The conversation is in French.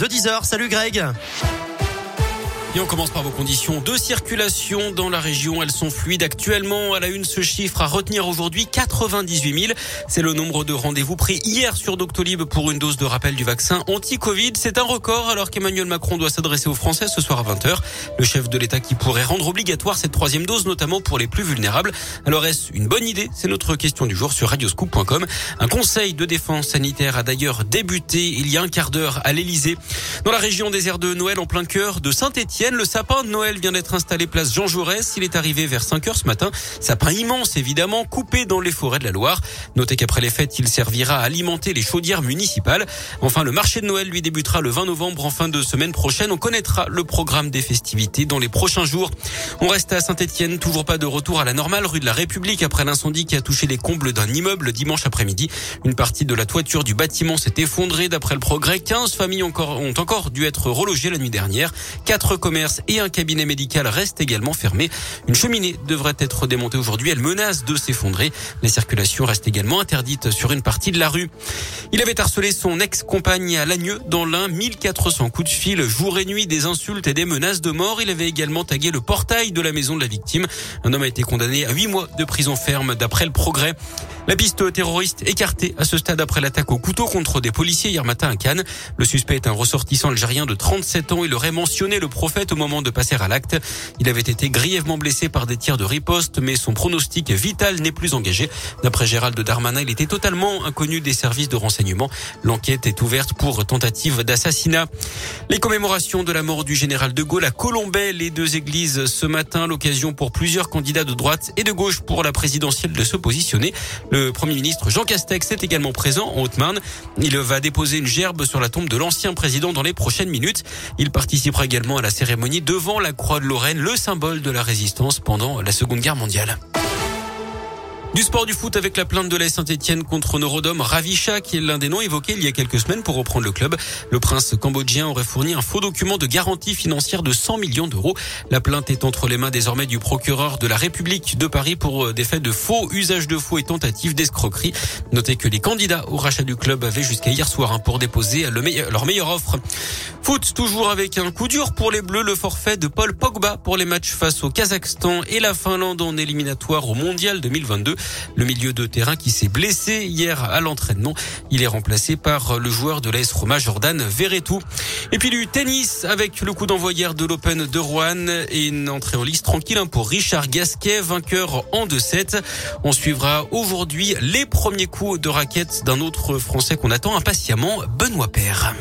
De 10h, salut Greg et on commence par vos conditions de circulation dans la région. Elles sont fluides actuellement. À la une, ce chiffre à retenir aujourd'hui, 98 000. C'est le nombre de rendez-vous pris hier sur Doctolib pour une dose de rappel du vaccin anti-Covid. C'est un record alors qu'Emmanuel Macron doit s'adresser aux Français ce soir à 20h. Le chef de l'État qui pourrait rendre obligatoire cette troisième dose, notamment pour les plus vulnérables. Alors est-ce une bonne idée? C'est notre question du jour sur radioscoop.com. Un conseil de défense sanitaire a d'ailleurs débuté il y a un quart d'heure à l'Elysée. Dans la région des airs de Noël en plein cœur de Saint-Étienne, le sapin de Noël vient d'être installé place Jean Jaurès. Il est arrivé vers 5 heures ce matin. Sapin immense, évidemment, coupé dans les forêts de la Loire. Notez qu'après les fêtes, il servira à alimenter les chaudières municipales. Enfin, le marché de Noël lui débutera le 20 novembre en fin de semaine prochaine. On connaîtra le programme des festivités dans les prochains jours. On reste à Saint-Etienne. Toujours pas de retour à la normale rue de la République après l'incendie qui a touché les combles d'un immeuble dimanche après-midi. Une partie de la toiture du bâtiment s'est effondrée d'après le progrès. 15 familles encore, ont encore dû être relogées la nuit dernière. Quatre commerce et un cabinet médical restent également fermés. Une cheminée devrait être démontée aujourd'hui. Elle menace de s'effondrer. La circulation reste également interdite sur une partie de la rue. Il avait harcelé son ex-compagne à Lagneux dans l'un 1400 coups de fil, jour et nuit, des insultes et des menaces de mort. Il avait également tagué le portail de la maison de la victime. Un homme a été condamné à 8 mois de prison ferme d'après le progrès. La piste terroriste écartée à ce stade après l'attaque au couteau contre des policiers hier matin à Cannes. Le suspect est un ressortissant algérien de 37 ans. Il aurait mentionné le prophète au moment de passer à l'acte. Il avait été grièvement blessé par des tirs de riposte, mais son pronostic vital n'est plus engagé. D'après Gérald Darmanin, il était totalement inconnu des services de renseignement. L'enquête est ouverte pour tentative d'assassinat. Les commémorations de la mort du général de Gaulle à Colombay, les deux églises ce matin, l'occasion pour plusieurs candidats de droite et de gauche pour la présidentielle de se positionner. Le Premier ministre Jean Castex est également présent en Haute-Marne. Il va déposer une gerbe sur la tombe de l'ancien président dans les prochaines minutes. Il participera également à la cérémonie devant la Croix de Lorraine, le symbole de la résistance pendant la Seconde Guerre mondiale. Du sport du foot avec la plainte de la Saint-Etienne contre Norodom Ravisha, qui est l'un des noms évoqués il y a quelques semaines pour reprendre le club. Le prince cambodgien aurait fourni un faux document de garantie financière de 100 millions d'euros. La plainte est entre les mains désormais du procureur de la République de Paris pour euh, des faits de faux, usage de faux et tentative d'escroquerie. Notez que les candidats au rachat du club avaient jusqu'à hier soir hein, pour déposer leur meilleure offre. Foot toujours avec un coup dur pour les Bleus, le forfait de Paul Pogba pour les matchs face au Kazakhstan et la Finlande en éliminatoire au Mondial 2022. Le milieu de terrain qui s'est blessé hier à l'entraînement. Il est remplacé par le joueur de l'AS Roma, Jordan Verretou. Et puis du tennis avec le coup d'envoi de l'Open de Rouen et une entrée en liste tranquille hein, pour Richard Gasquet, vainqueur en 2-7. On suivra aujourd'hui les premiers coups de raquette d'un autre Français qu'on attend impatiemment, Benoît Père.